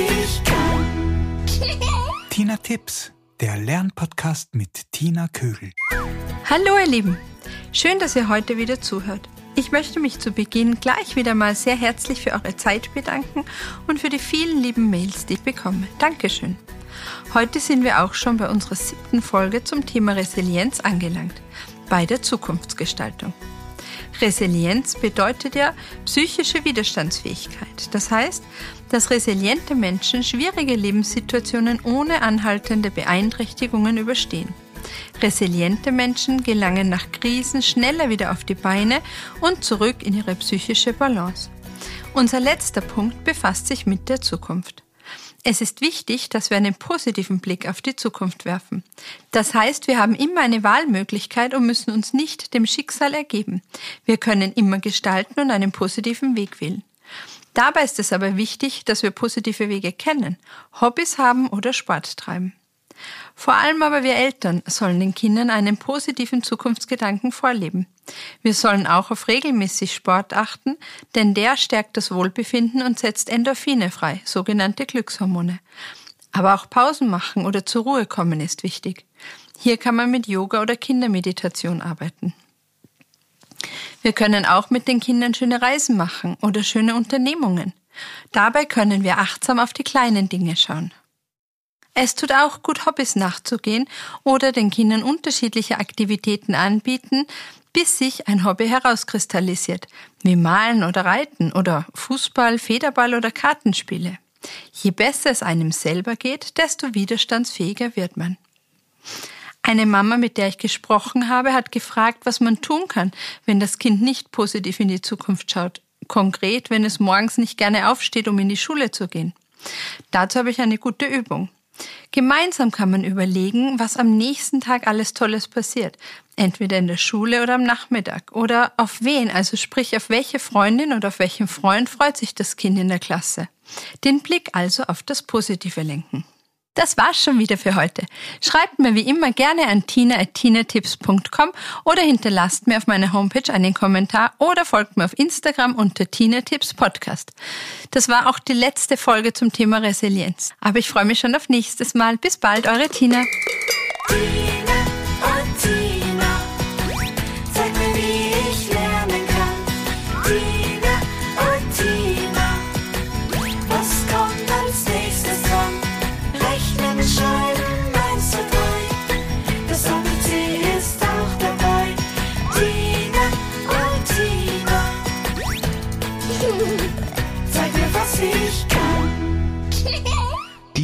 ich kann. Tina Tipps, der Lernpodcast mit Tina Kögel. Hallo ihr Lieben, schön, dass ihr heute wieder zuhört. Ich möchte mich zu Beginn gleich wieder mal sehr herzlich für eure Zeit bedanken und für die vielen lieben Mails, die ich bekomme. Dankeschön. Heute sind wir auch schon bei unserer siebten Folge zum Thema Resilienz angelangt, bei der Zukunftsgestaltung. Resilienz bedeutet ja psychische Widerstandsfähigkeit. Das heißt, dass resiliente Menschen schwierige Lebenssituationen ohne anhaltende Beeinträchtigungen überstehen. Resiliente Menschen gelangen nach Krisen schneller wieder auf die Beine und zurück in ihre psychische Balance. Unser letzter Punkt befasst sich mit der Zukunft. Es ist wichtig, dass wir einen positiven Blick auf die Zukunft werfen. Das heißt, wir haben immer eine Wahlmöglichkeit und müssen uns nicht dem Schicksal ergeben. Wir können immer gestalten und einen positiven Weg wählen. Dabei ist es aber wichtig, dass wir positive Wege kennen, Hobbys haben oder Sport treiben. Vor allem aber wir Eltern sollen den Kindern einen positiven Zukunftsgedanken vorleben. Wir sollen auch auf regelmäßig Sport achten, denn der stärkt das Wohlbefinden und setzt Endorphine frei, sogenannte Glückshormone. Aber auch Pausen machen oder zur Ruhe kommen ist wichtig. Hier kann man mit Yoga oder Kindermeditation arbeiten. Wir können auch mit den Kindern schöne Reisen machen oder schöne Unternehmungen. Dabei können wir achtsam auf die kleinen Dinge schauen. Es tut auch gut, Hobbys nachzugehen oder den Kindern unterschiedliche Aktivitäten anbieten, bis sich ein Hobby herauskristallisiert, wie Malen oder Reiten oder Fußball, Federball oder Kartenspiele. Je besser es einem selber geht, desto widerstandsfähiger wird man. Eine Mama, mit der ich gesprochen habe, hat gefragt, was man tun kann, wenn das Kind nicht positiv in die Zukunft schaut. Konkret, wenn es morgens nicht gerne aufsteht, um in die Schule zu gehen. Dazu habe ich eine gute Übung. Gemeinsam kann man überlegen, was am nächsten Tag alles Tolles passiert. Entweder in der Schule oder am Nachmittag. Oder auf wen, also sprich auf welche Freundin oder auf welchen Freund freut sich das Kind in der Klasse. Den Blick also auf das Positive lenken. Das war's schon wieder für heute. Schreibt mir wie immer gerne an tina.tinatips.com oder hinterlasst mir auf meiner Homepage einen Kommentar oder folgt mir auf Instagram unter Tina Tips Podcast. Das war auch die letzte Folge zum Thema Resilienz. Aber ich freue mich schon auf nächstes Mal. Bis bald, eure Tina.